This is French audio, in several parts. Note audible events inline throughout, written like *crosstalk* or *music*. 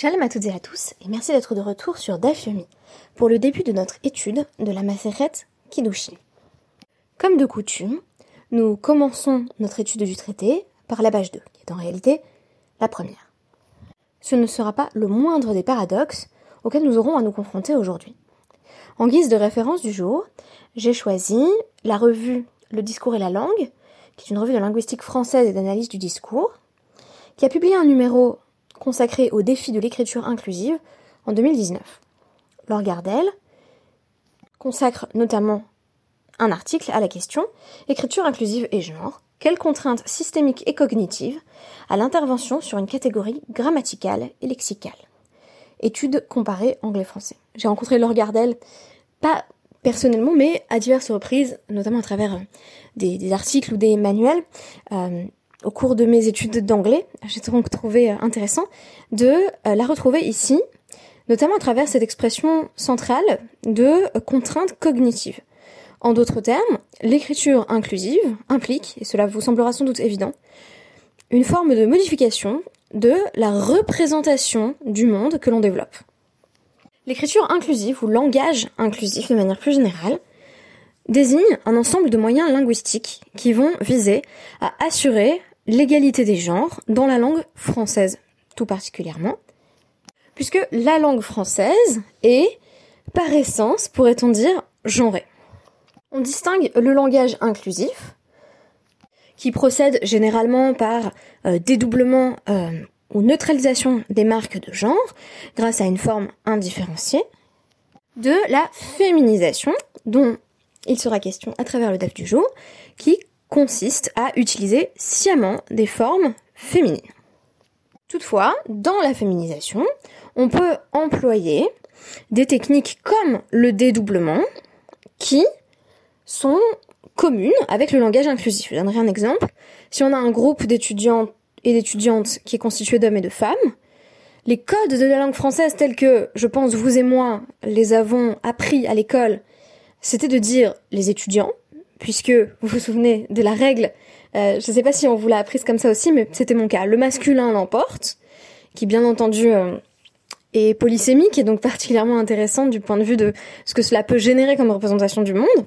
Shalom à toutes et à tous, et merci d'être de retour sur DAF pour le début de notre étude de la Maseret Kiddushin. Comme de coutume, nous commençons notre étude du traité par la page 2, qui est en réalité la première. Ce ne sera pas le moindre des paradoxes auxquels nous aurons à nous confronter aujourd'hui. En guise de référence du jour, j'ai choisi la revue Le discours et la langue, qui est une revue de linguistique française et d'analyse du discours, qui a publié un numéro consacré au défi de l'écriture inclusive en 2019. Laure Gardel consacre notamment un article à la question Écriture inclusive et genre, quelles contraintes systémiques et cognitives à l'intervention sur une catégorie grammaticale et lexicale? Étude comparée anglais-français. J'ai rencontré Laure Gardel, pas personnellement, mais à diverses reprises, notamment à travers euh, des, articles ou des manuels, euh, au cours de mes études d'anglais. J'ai donc trouvé euh, intéressant de la retrouver ici, notamment à travers cette expression centrale de contrainte cognitive. En d'autres termes, l'écriture inclusive implique, et cela vous semblera sans doute évident, une forme de modification de la représentation du monde que l'on développe. L'écriture inclusive ou langage inclusif de manière plus générale désigne un ensemble de moyens linguistiques qui vont viser à assurer l'égalité des genres dans la langue française tout particulièrement, puisque la langue française est, par essence, pourrait-on dire, genrée. On distingue le langage inclusif, qui procède généralement par euh, dédoublement euh, ou neutralisation des marques de genre grâce à une forme indifférenciée, de la féminisation, dont il sera question à travers le DAF du jour, qui consiste à utiliser sciemment des formes féminines. Toutefois, dans la féminisation, on peut employer des techniques comme le dédoublement qui sont communes avec le langage inclusif. Je donnerai un exemple. Si on a un groupe d'étudiants et d'étudiantes qui est constitué d'hommes et de femmes, les codes de la langue française tels que, je pense, vous et moi les avons appris à l'école, c'était de dire les étudiants, puisque vous vous souvenez de la règle, euh, je ne sais pas si on vous l'a apprise comme ça aussi, mais c'était mon cas. Le masculin l'emporte, qui bien entendu euh, est polysémique et donc particulièrement intéressant du point de vue de ce que cela peut générer comme représentation du monde.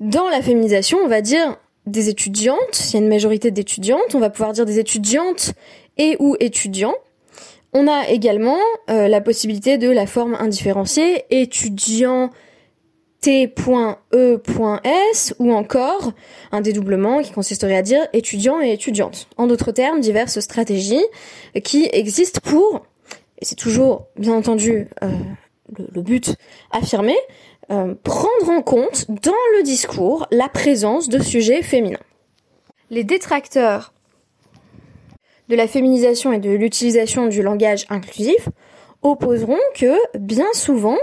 Dans la féminisation, on va dire des étudiantes, s'il y a une majorité d'étudiantes, on va pouvoir dire des étudiantes et ou étudiants. On a également euh, la possibilité de la forme indifférenciée, étudiant T.E.S ou encore un dédoublement qui consisterait à dire étudiant et étudiante. En d'autres termes, diverses stratégies qui existent pour, et c'est toujours bien entendu euh, le, but affirmé, euh, prendre en compte dans le discours la présence de sujets féminins. Les détracteurs de la féminisation et de l'utilisation du langage inclusif opposeront que bien souvent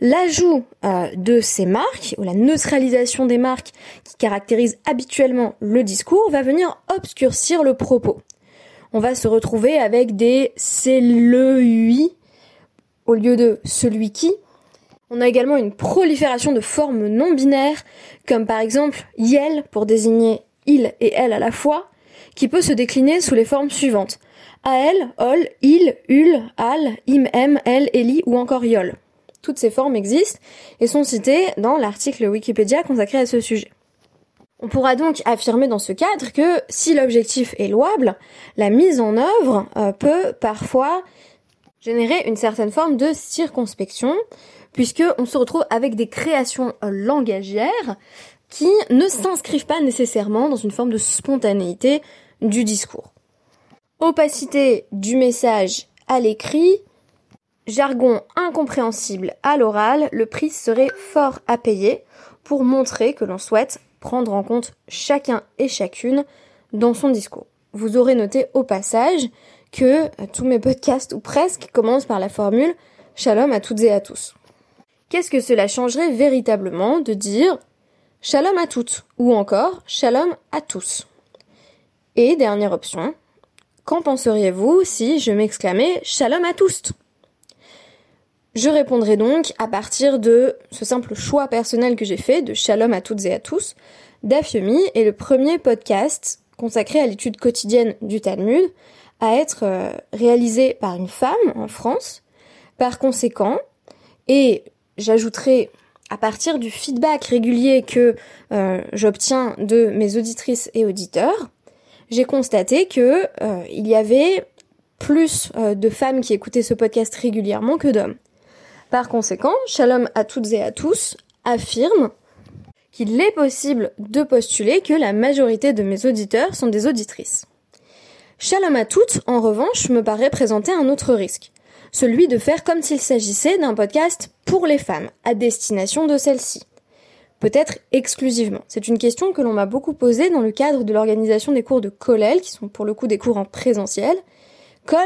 l'ajout euh, de ces marques ou la neutralisation des marques qui caractérisent habituellement le discours va venir obscurcir le propos. On va se retrouver avec des c'est le au lieu de celui qui on a également une prolifération de formes non binaires, comme par exemple yel pour désigner il et elle à la fois, qui peut se décliner sous les formes suivantes. Ael, ol, il, ul, al, im, em, el, eli ou encore yol. Toutes ces formes existent et sont citées dans l'article Wikipédia consacré à ce sujet. On pourra donc affirmer dans ce cadre que si l'objectif est louable, la mise en œuvre euh, peut parfois générer une certaine forme de circonspection, puisque on se retrouve avec des créations langagières qui ne s'inscrivent pas nécessairement dans une forme de spontanéité du discours. Opacité du message à l'écrit, jargon incompréhensible à l'oral, le prix serait fort à payer pour montrer que l'on souhaite prendre en compte chacun et chacune dans son discours. Vous aurez noté au passage que tous mes podcasts, ou presque, commencent par la formule Shalom à toutes et à tous. Qu'est-ce que cela changerait véritablement de dire Shalom à toutes ou encore Shalom à tous Et dernière option, qu'en penseriez-vous si je m'exclamais Shalom à tous Je répondrai donc à partir de ce simple choix personnel que j'ai fait de Shalom à toutes et à tous. Dafyomi est le premier podcast consacré à l'étude quotidienne du Talmud, à être euh, réalisé par une femme en France. Par conséquent, et j'ajouterai à partir du feedback régulier que euh, j'obtiens de mes auditrices et auditeurs, j'ai constaté que euh, y avait plus de femmes qui écoutaient ce podcast régulièrement que d'hommes. Par conséquent, Shalom à toutes et à tous affirme qu'il est possible de postuler que la majorité de mes auditeurs sont des auditrices. Shalom à toutes, en revanche, me paraît présenter un autre risque, celui de faire comme s'il s'agissait d'un podcast pour les femmes, à destination de celles-ci. Peut-être exclusivement. C'est une question que l'on m'a beaucoup posée dans le cadre de l'organisation des cours de Colel, qui sont pour le coup des cours en présentiel. Col,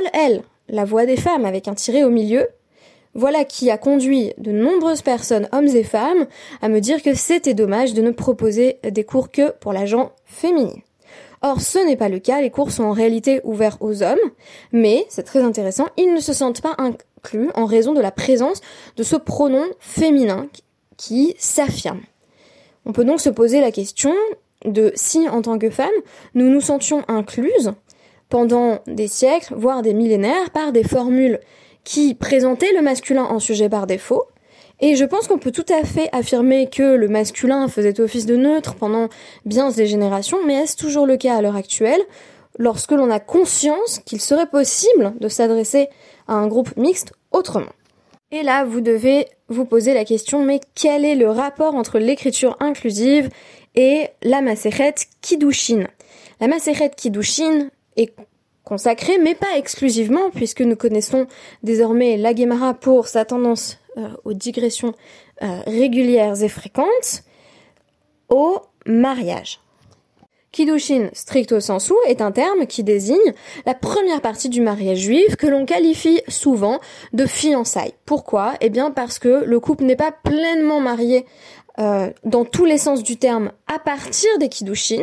la voix des femmes avec un tiré au milieu, voilà qui a conduit de nombreuses personnes, hommes et femmes, à me dire que c'était dommage de ne proposer des cours que pour la gente féminine. Or, ce n'est pas le cas, les cours sont en réalité ouverts aux hommes, mais, c'est très intéressant, ils ne se sentent pas inclus en raison de la présence de ce pronom féminin qui s'affirme. On peut donc se poser la question de si, en tant que femme, nous nous sentions incluses pendant des siècles, voire des millénaires, par des formules qui présentait le masculin en sujet par défaut. Et je pense qu'on peut tout à fait affirmer que le masculin faisait office de neutre pendant bien des générations, mais est-ce toujours le cas à l'heure actuelle lorsque l'on a conscience qu'il serait possible de s'adresser à un groupe mixte autrement? Et là, vous devez vous poser la question, mais quel est le rapport entre l'écriture inclusive et la Maseret Kiddushin? La Maseret Kiddushin est consacré, mais pas exclusivement, puisque nous connaissons désormais la Gemara pour sa tendance euh, aux digressions euh, régulières et fréquentes, au mariage. Kiddushin stricto sensu est un terme qui désigne la première partie du mariage juif que l'on qualifie souvent de fiançailles. Pourquoi? Eh bien parce que le couple n'est pas pleinement marié euh, dans tous les sens du terme à partir des Kiddushin,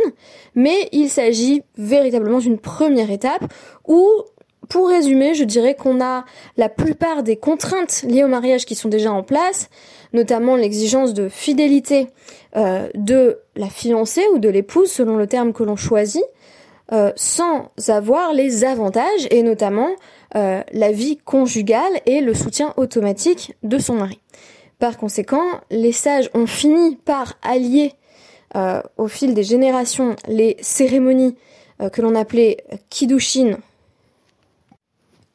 mais il s'agit véritablement d'une première étape où, pour résumer, je dirais qu'on a la plupart des contraintes liées au mariage qui sont déjà en place, notamment l'exigence de fidélité euh, de la fiancée ou de l'épouse, selon le terme que l'on choisit, euh, sans avoir les avantages et notamment la vie conjugale et le soutien automatique de son mari. Par conséquent, les sages ont fini par allier euh, au fil des générations les cérémonies euh, que l'on appelait Kiddushin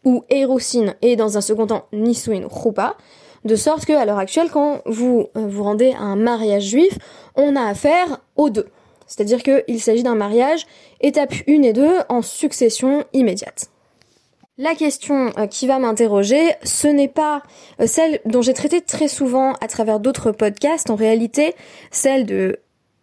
ou Erosin et dans un second temps Nisuin Rupa, de sorte que à l'heure actuelle, quand vous euh, vous rendez à un mariage juif, on a affaire aux deux. C'est-à-dire qu'il s'agit d'un mariage étape 1 et 2 en succession immédiate. La question euh, qui va m'interroger, ce n'est pas euh, celle dont j'ai traité très souvent à travers d'autres podcasts, en réalité, celle de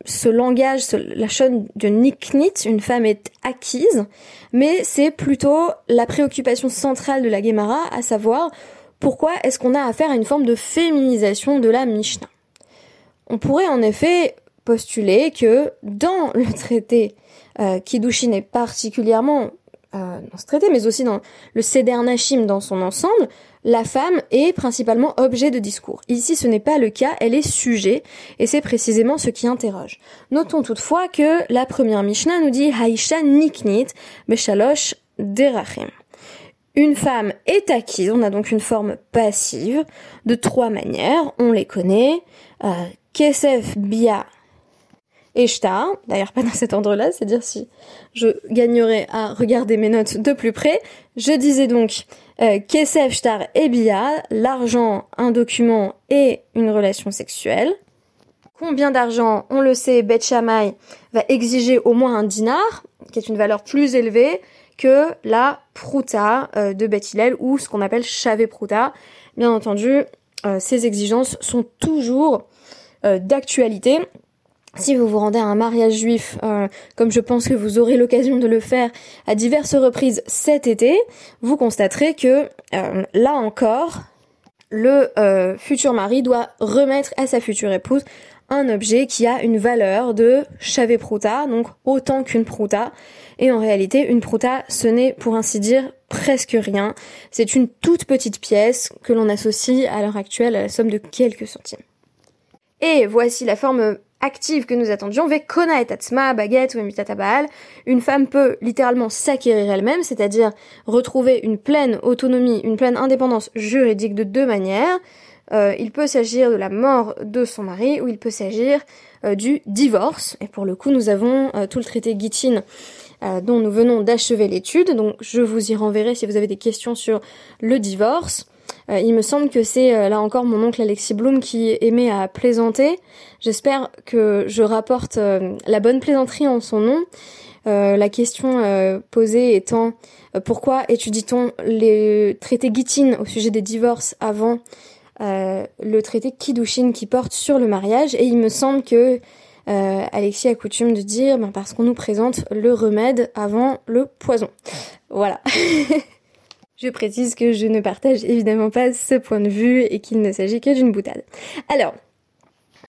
ce langage, la chaîne de Nick une femme est acquise, mais c'est plutôt la préoccupation centrale de la Gemara, à savoir pourquoi est-ce qu'on a affaire à une forme de féminisation de la Mishnah. On pourrait en effet postuler que dans le traité euh, Kiddushin est particulièrement euh, dans ce traité, mais aussi dans le Seder Nashim dans son ensemble, la femme est principalement objet de discours. Ici, ce n'est pas le cas, elle est sujet, et c'est précisément ce qui interroge. Notons toutefois que la première Mishnah nous dit Haisha niknit beshalosh derachim. Une femme est acquise, on a donc une forme passive, de trois manières, on les connaît. Euh, kesef bia et d'ailleurs pas dans cet ordre-là, c'est-à-dire si je gagnerais à regarder mes notes de plus près. Je disais donc euh, Kesef, Shtar et Bia, l'argent, un document et une relation sexuelle. Combien d'argent On le sait, Bet Shammai va exiger au moins un dinar, qui est une valeur plus élevée que la prouta euh, de Bet Hillel ou ce qu'on appelle chavé prouta. Bien entendu, euh, ces exigences sont toujours euh, d'actualité si vous vous rendez à un mariage juif, euh, comme je pense que vous aurez l'occasion de le faire à diverses reprises cet été, vous constaterez que euh, là encore, le euh, futur mari doit remettre à sa future épouse un objet qui a une valeur de chavé prouta, donc autant qu'une prouta. Et en réalité, une prouta, ce n'est pour ainsi dire presque rien. C'est une toute petite pièce que l'on associe à l'heure actuelle à la somme de quelques centimes. Et voici la forme active que nous attendions, Vekona et Tatsma, baguette ou Baal, une femme peut littéralement s'acquérir elle-même, c'est-à-dire retrouver une pleine autonomie, une pleine indépendance juridique de deux manières. Euh, il peut s'agir de la mort de son mari ou il peut s'agir euh, du divorce. Et pour le coup, nous avons euh, tout le traité Gittin dont nous venons d'achever l'étude. Donc je vous y renverrai si vous avez des questions sur le divorce. Euh, il me semble que c'est euh, là encore mon oncle Alexis Bloom qui aimait à plaisanter. J'espère que je rapporte euh, la bonne plaisanterie en son nom. la question posée étant pourquoi étudie-t-on les traités Gittin au sujet des divorces avant le traité Kiddushin qui porte sur le mariage? Et il me semble que Alexis a coutume de dire ben, parce qu'on nous présente le remède avant le poison. Voilà. *laughs* Je précise que je ne partage évidemment pas ce point de vue et qu'il ne s'agit que d'une boutade. Alors,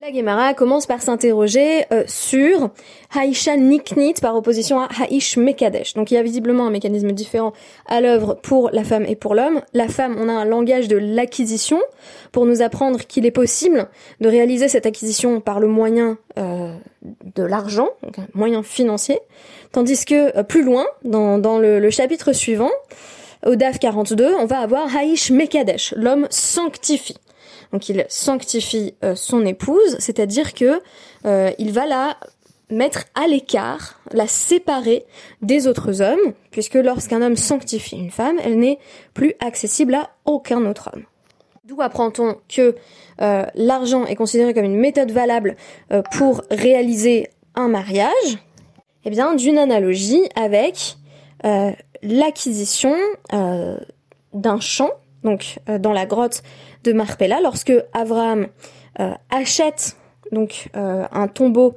la Gemara commence par s'interroger euh, sur Haisha Niknit par opposition à Haish Mekadesh. Donc il y a visiblement un mécanisme différent à l'œuvre pour la femme et pour l'homme. La femme, on a un langage de l'acquisition pour nous apprendre qu'il est possible de réaliser cette acquisition par le moyen euh, de l'argent, donc un moyen financier. Tandis que euh, plus loin, dans, le, le chapitre suivant, au DAF 42, on va avoir Haïsh Mekadesh, l'homme sanctifie. Donc il sanctifie euh, son épouse, c'est-à-dire que euh, il va la mettre à l'écart, la séparer des autres hommes, puisque lorsqu'un homme sanctifie une femme, elle n'est plus accessible à aucun autre homme. D'où apprend-on que euh, l'argent est considéré comme une méthode valable pour réaliser un mariage? Eh bien, d'une analogie avec l'acquisition euh, d'un champ, donc euh, dans la grotte de Marpella, lorsque Abraham euh, achète donc un tombeau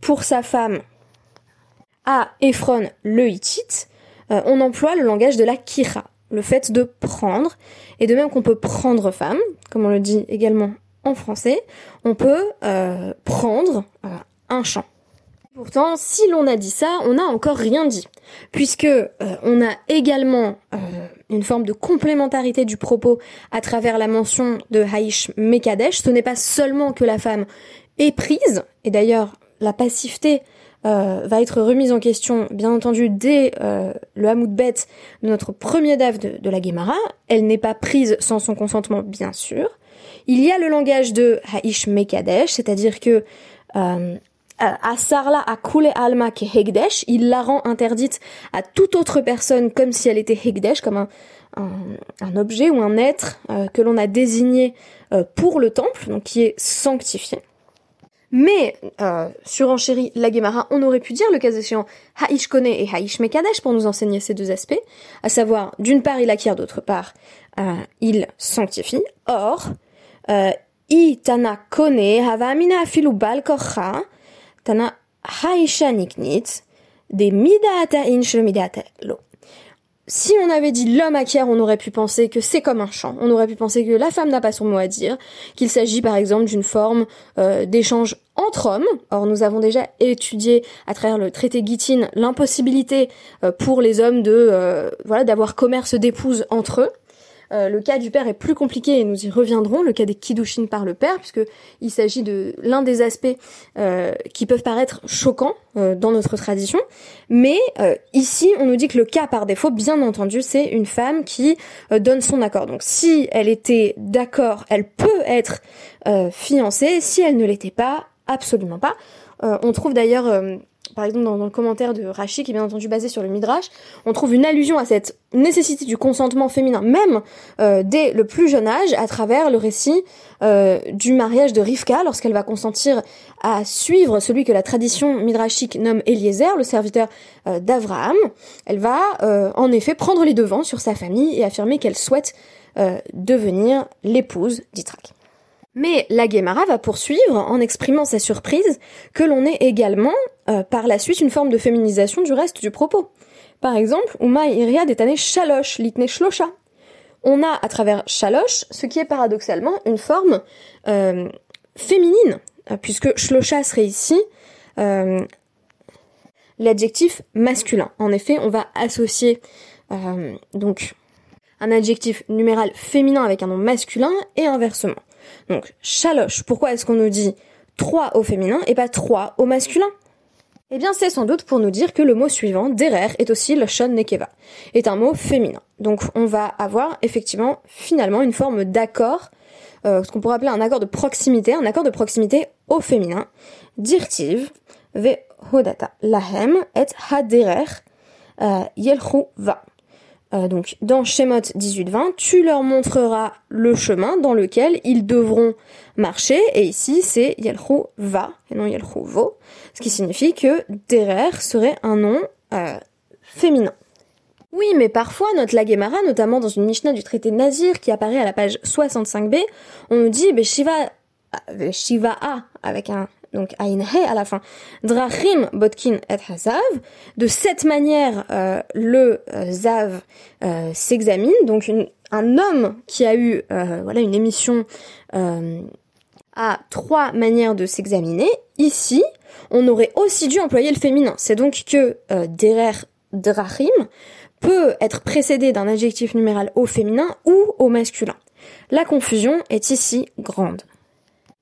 pour sa femme à Ephron le Hittite, on emploie le langage de la kira, le fait de prendre, et de même qu'on peut prendre femme, comme on le dit également en français, on peut prendre un champ. Pourtant, si l'on a dit ça, on n'a encore rien dit, puisque euh, on a également euh, une forme de complémentarité du propos à travers la mention de Haïsh Mekadesh. Ce n'est pas seulement que la femme est prise, et d'ailleurs la passivité euh, va être remise en question, bien entendu, dès le Hamoud Bet de notre premier DAF de, la Gemara. Elle n'est pas prise sans son consentement, bien sûr. Il y a le langage de Haïsh Mekadesh, c'est-à-dire que euh, à Sarla à Kule Alma qui est Hegdesh, il la rend interdite à toute autre personne comme si elle était Hegdesh, comme un, un, objet ou un être euh, que l'on a désigné euh, pour le temple, donc qui est sanctifié. Mais, euh, sur Enchéri, la Gemara, on aurait pu dire, le cas échéant, Haïsh Kone et Haïsh Mekadesh pour nous enseigner ces deux aspects, à savoir, d'une part, il acquiert, d'autre part, il sanctifie. Or, Itana Kone Havamina Filu Bal Tana des Si on avait dit l'homme acquiert, on aurait pu penser que c'est comme un champ. On aurait pu penser que la femme n'a pas son mot à dire, qu'il s'agit par exemple d'une forme euh, d'échange entre hommes. Or, nous avons déjà étudié à travers le traité Gittin l'impossibilité euh, pour les hommes de euh, voilà d'avoir commerce d'épouses entre eux. Euh, le cas du père est plus compliqué et nous y reviendrons, le cas des kiddushin par le père, puisque il s'agit de l'un des aspects euh, qui peuvent paraître choquants euh, dans notre tradition. Mais ici, on nous dit que le cas par défaut, bien entendu, c'est une femme qui donne son accord. Donc si elle était d'accord, elle peut être fiancée. Si elle ne l'était pas, absolument pas. on trouve d'ailleurs par exemple dans, le commentaire de Rashi, qui est bien entendu basé sur le Midrash, on trouve une allusion à cette nécessité du consentement féminin, même euh, dès le plus jeune âge, à travers le récit euh, du mariage de Rivka, lorsqu'elle va consentir à suivre celui que la tradition midrashique nomme Eliezer, le serviteur euh, d'Abraham. Elle va en effet prendre les devants sur sa famille et affirmer qu'elle souhaite devenir l'épouse d'Itrak. Mais la Guémara va poursuivre en exprimant sa surprise que l'on ait également euh, par la suite une forme de féminisation du reste du propos. Par exemple, Uma Iria détané Shalosh, litne Shlosha. On a à travers Shalosh ce qui est paradoxalement une forme euh, féminine, euh, puisque Shlosha serait ici l'adjectif masculin. En effet, on va associer donc un adjectif numéral féminin avec un nom masculin et inversement. Donc, chaloche, pourquoi est-ce qu'on nous dit trois au féminin et pas trois au masculin? Eh bien, c'est sans doute pour nous dire que le mot suivant, derer, est aussi le shon nekeva, est un mot féminin. Donc, on va avoir effectivement, finalement, une forme d'accord, euh, ce qu'on pourrait appeler un accord de proximité, un accord de proximité au féminin. Dirtiv, ve hodata, lahem et haderer, euh, yelchu va. Euh, donc dans Shemot 18-20, tu leur montreras le chemin dans lequel ils devront marcher, et ici c'est Yelchou va, et non Yelchou vo, ce qui signifie que Derer serait un nom euh, féminin. Oui, mais parfois, notre Lagemara, notamment dans une Mishnah du traité Nazir qui apparaît à la page 65b, on nous dit, Shiva, euh, Shiva A, avec un donc He à la fin, Drachim Botkin et Hazav. De cette manière, euh, le euh, Zav euh, s'examine. Donc un homme qui a eu voilà une émission a trois manières de s'examiner. Ici, on aurait aussi dû employer le féminin. C'est donc que Derer Drachim peut être précédé d'un adjectif numéral au féminin ou au masculin. La confusion est ici grande.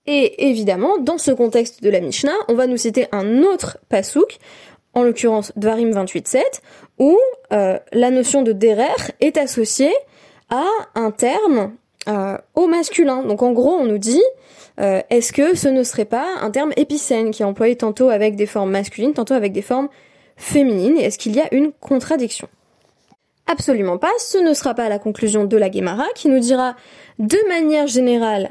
Et évidemment, dans ce contexte de la Mishnah, on va nous citer un autre pasouk, en l'occurrence Dvarim 28.7, où euh, la notion de derer est associée à un terme euh, au masculin. Donc en gros, on nous dit, euh, est-ce que ce ne serait pas un terme épicène qui est employé tantôt avec des formes masculines, tantôt avec des formes féminines? Est-ce qu'il y a une contradiction? Absolument pas, ce ne sera pas la conclusion de la Gemara qui nous dira de manière générale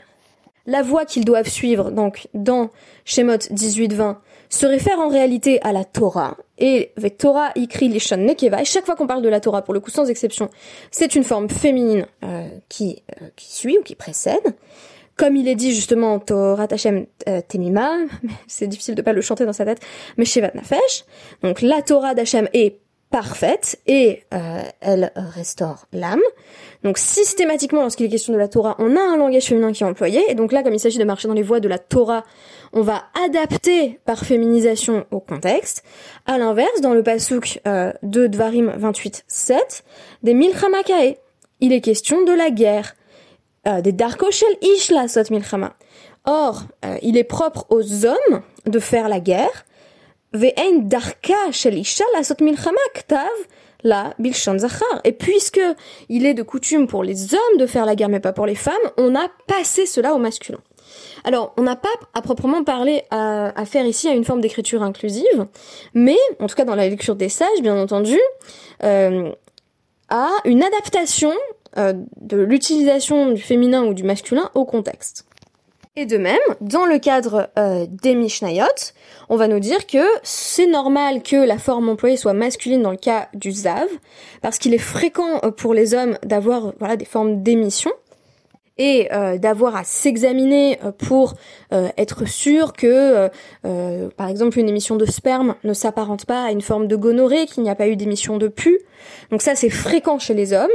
la voie qu'ils doivent suivre, donc dans Shemot 18-20, se réfère en réalité à la Torah. Et avec Torah, écrit les Shon Nekeva. Et chaque fois qu'on parle de la Torah, pour le coup sans exception, c'est une forme féminine euh, qui, euh, qui suit ou qui précède. Comme il est dit justement Torah Tachem euh, Temima, *laughs* c'est difficile de pas le chanter dans sa tête, mais Shevat Nafesh. Donc la Torah d'Hachem est parfaite et euh, elle restaure l'âme. Donc systématiquement, lorsqu'il est question de la Torah, on a un langage féminin qui est employé. Et donc là, comme il s'agit de marcher dans les voies de la Torah, on va adapter par féminisation au contexte. À l'inverse, dans le pasuk euh, de Dvarim 28.7, des Milchamakae, il est question de la guerre. Euh, des Darkoshel Ishla Sot Milchama. Or, il est propre aux hommes de faire la guerre, darka la Et puisque il est de coutume pour les hommes de faire la guerre mais pas pour les femmes, on a passé cela au masculin. Alors, on n'a pas à proprement parler à, faire ici à une forme d'écriture inclusive, mais, en tout cas dans la lecture des sages, bien entendu, euh, à une adaptation euh, de l'utilisation du féminin ou du masculin au contexte. Et de même, dans le cadre euh, des Mishnayot, on va nous dire que c'est normal que la forme employée soit masculine dans le cas du Zav, parce qu'il est fréquent euh, pour les hommes d'avoir voilà des formes d'émission et euh, d'avoir à s'examiner euh, pour euh, être sûr que, par exemple, une émission de sperme ne s'apparente pas à une forme de gonorrhée, qu'il n'y a pas eu d'émission de pu. Donc ça, c'est fréquent chez les hommes.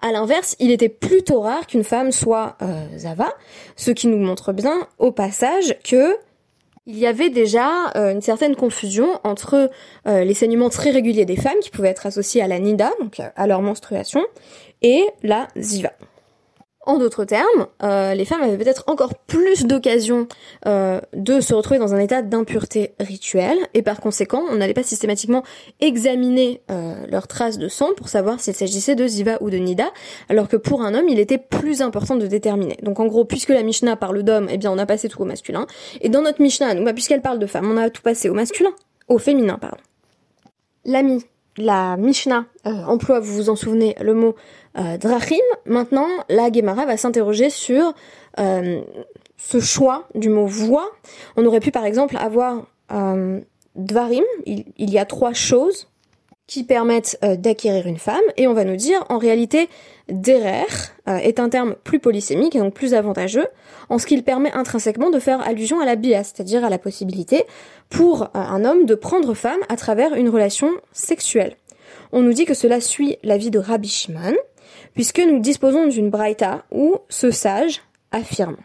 À l'inverse, il était plutôt rare qu'une femme soit zava, ce qui nous montre bien, au passage, que il y avait déjà une certaine confusion entre les saignements très réguliers des femmes qui pouvaient être associés à la nida, donc à leur menstruation, et la ziva. En d'autres termes, euh, les femmes avaient peut-être encore plus d'occasions euh, de se retrouver dans un état d'impureté rituelle, et par conséquent, on n'allait pas systématiquement examiner euh, leurs traces de sang pour savoir s'il s'agissait de Ziva ou de Nida, alors que pour un homme, il était plus important de déterminer. Donc en gros, puisque la Mishnah parle d'homme, eh bien on a passé tout au masculin, et dans notre Mishnah, bah, puisqu'elle parle de femme, on a tout passé au masculin, au féminin, pardon. L'ami la Mishnah emploie, vous vous en souvenez, le mot euh, Drachim. Maintenant, la Gemara va s'interroger sur euh, ce choix du mot voix. On aurait pu par exemple avoir euh, Dvarim, il, y a trois choses qui permettent euh, d'acquérir une femme, et on va nous dire en réalité Derer est un terme plus polysémique et donc plus avantageux en ce qu'il permet intrinsèquement de faire allusion à la bias, c'est-à-dire à la possibilité pour un homme de prendre femme à travers une relation sexuelle. On nous dit que cela suit l'avis de Rabbi Shimon, puisque nous disposons d'une braïta où ce sage affirme.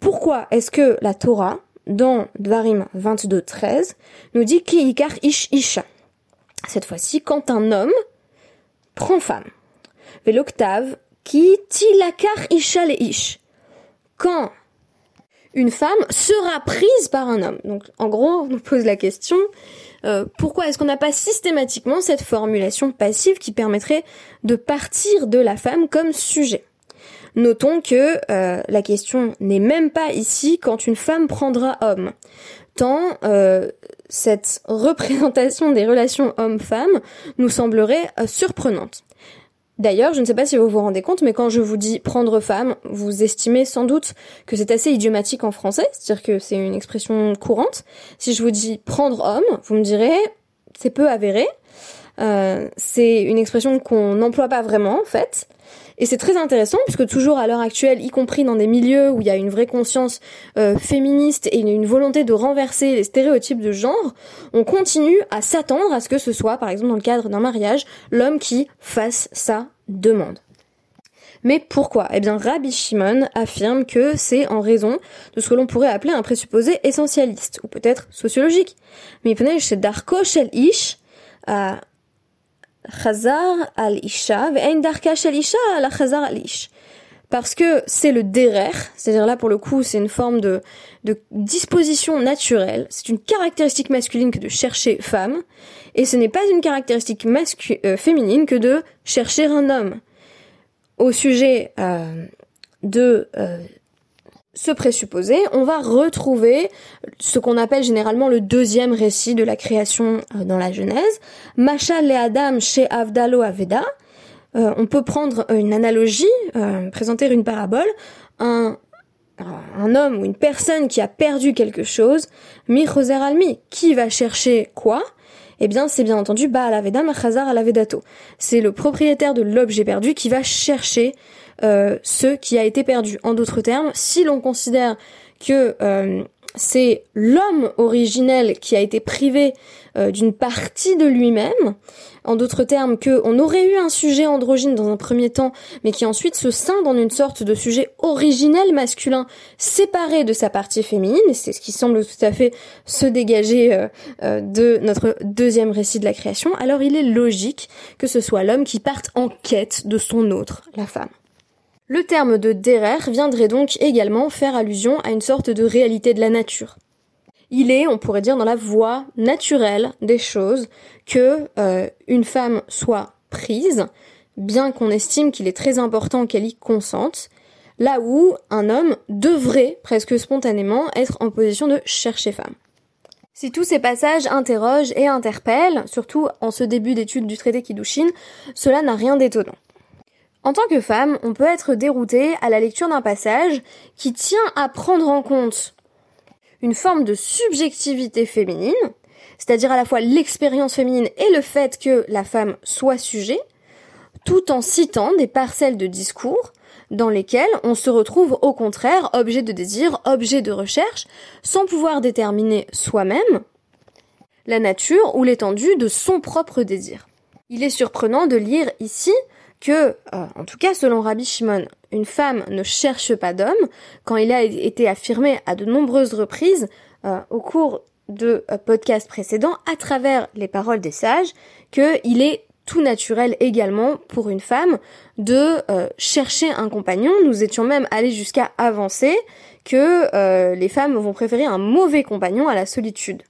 Pourquoi est-ce que la Torah, dans Dvarim 22.13, nous dit ki ikar ish isha Cette fois-ci, quand un homme prend femme. l'octave, ki tilakar isha le ish. Quand une femme sera prise par un homme. Donc en gros, on nous pose la question, euh, pourquoi est-ce qu'on n'a pas systématiquement cette formulation passive qui permettrait de partir de la femme comme sujet? Notons que euh, la question n'est même pas ici quand une femme prendra homme, tant euh, cette représentation des relations homme-femme nous semblerait surprenante. D'ailleurs, je ne sais pas si vous vous rendez compte, mais quand je vous dis prendre femme, vous estimez sans doute que c'est assez idiomatique en français, c'est-à-dire que c'est une expression courante. Si je vous dis prendre homme, vous me direz c'est peu avéré. Euh, c'est une expression qu'on n'emploie pas vraiment en fait. Et c'est très intéressant puisque toujours à l'heure actuelle, y compris dans des milieux où il y a une vraie conscience euh, féministe et une, une, volonté de renverser les stéréotypes de genre, on continue à s'attendre à ce que ce soit, par exemple dans le cadre d'un mariage, l'homme qui fasse sa demande. Mais pourquoi? Eh bien, Rabbi Shimon affirme que c'est en raison de ce que l'on pourrait appeler un présupposé essentialiste, ou peut-être sociologique. Chez Darko Shel Ish, Chazar al Isha, Darka Shel Isha la Chazar al Ish. Parce que c'est le derer, c'est-à-dire là pour le coup c'est une forme de, de disposition naturelle, c'est une caractéristique masculine que de chercher femme, et ce n'est pas une caractéristique euh, féminine que de chercher un homme. Au sujet euh, de euh, ce présupposé, on va retrouver ce qu'on appelle généralement le deuxième récit de la création dans la Genèse, Machal et Adam chez Avdalo Aveda. on peut prendre une analogie, présenter une parabole, un, un homme ou une personne qui a perdu quelque chose, mi almi, qui va chercher quoi? Eh bien c'est bien entendu Baal Machazar Alavedato. C'est le propriétaire de l'objet perdu qui va chercher euh, ce qui a été perdu. En d'autres termes, si l'on considère que euh, c'est l'homme originel qui a été privé euh, d'une partie de lui-même. En d'autres termes, qu'on aurait eu un sujet androgyne dans un premier temps, mais qui ensuite se scinde en une sorte de sujet originel masculin séparé de sa partie féminine, c'est ce qui semble tout à fait se dégager euh, euh, de notre deuxième récit de la création, alors il est logique que ce soit l'homme qui parte en quête de son autre, la femme. Le terme de derer viendrait donc également faire allusion à une sorte de réalité de la nature. Il est, on pourrait dire, dans la voie naturelle des choses que euh, une femme soit prise, bien qu'on estime qu'il est très important qu'elle y consente, là où un homme devrait presque spontanément être en position de chercher femme. Si tous ces passages interrogent et interpellent, surtout en ce début d'étude du traité Kiddushin, cela n'a rien d'étonnant. En tant que femme, on peut être dérouté à la lecture d'un passage qui tient à prendre en compte une forme de subjectivité féminine, c'est-à-dire à la fois l'expérience féminine et le fait que la femme soit sujet, tout en citant des parcelles de discours dans lesquelles on se retrouve au contraire objet de désir, objet de recherche, sans pouvoir déterminer soi-même la nature ou l'étendue de son propre désir. Il est surprenant de lire ici que, euh, en tout cas selon Rabbi Shimon, une femme ne cherche pas d'homme, quand il a été affirmé à de nombreuses reprises euh, au cours de euh, podcasts précédents, à travers les paroles des sages, qu'il est tout naturel également pour une femme de chercher un compagnon. Nous étions même allés jusqu'à avancer que les femmes vont préférer un mauvais compagnon à la solitude.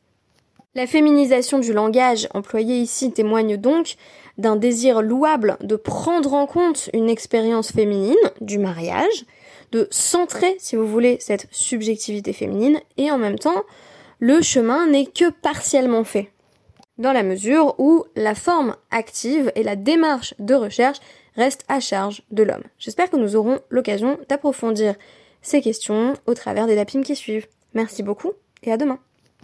La féminisation du langage employé ici témoigne donc d'un désir louable de prendre en compte une expérience féminine du mariage, de centrer, si vous voulez, cette subjectivité féminine, et en même temps, le chemin n'est que partiellement fait. Dans la mesure où la forme active et la démarche de recherche restent à charge de l'homme. J'espère que nous aurons l'occasion d'approfondir ces questions au travers des lapines qui suivent. Merci beaucoup et à demain.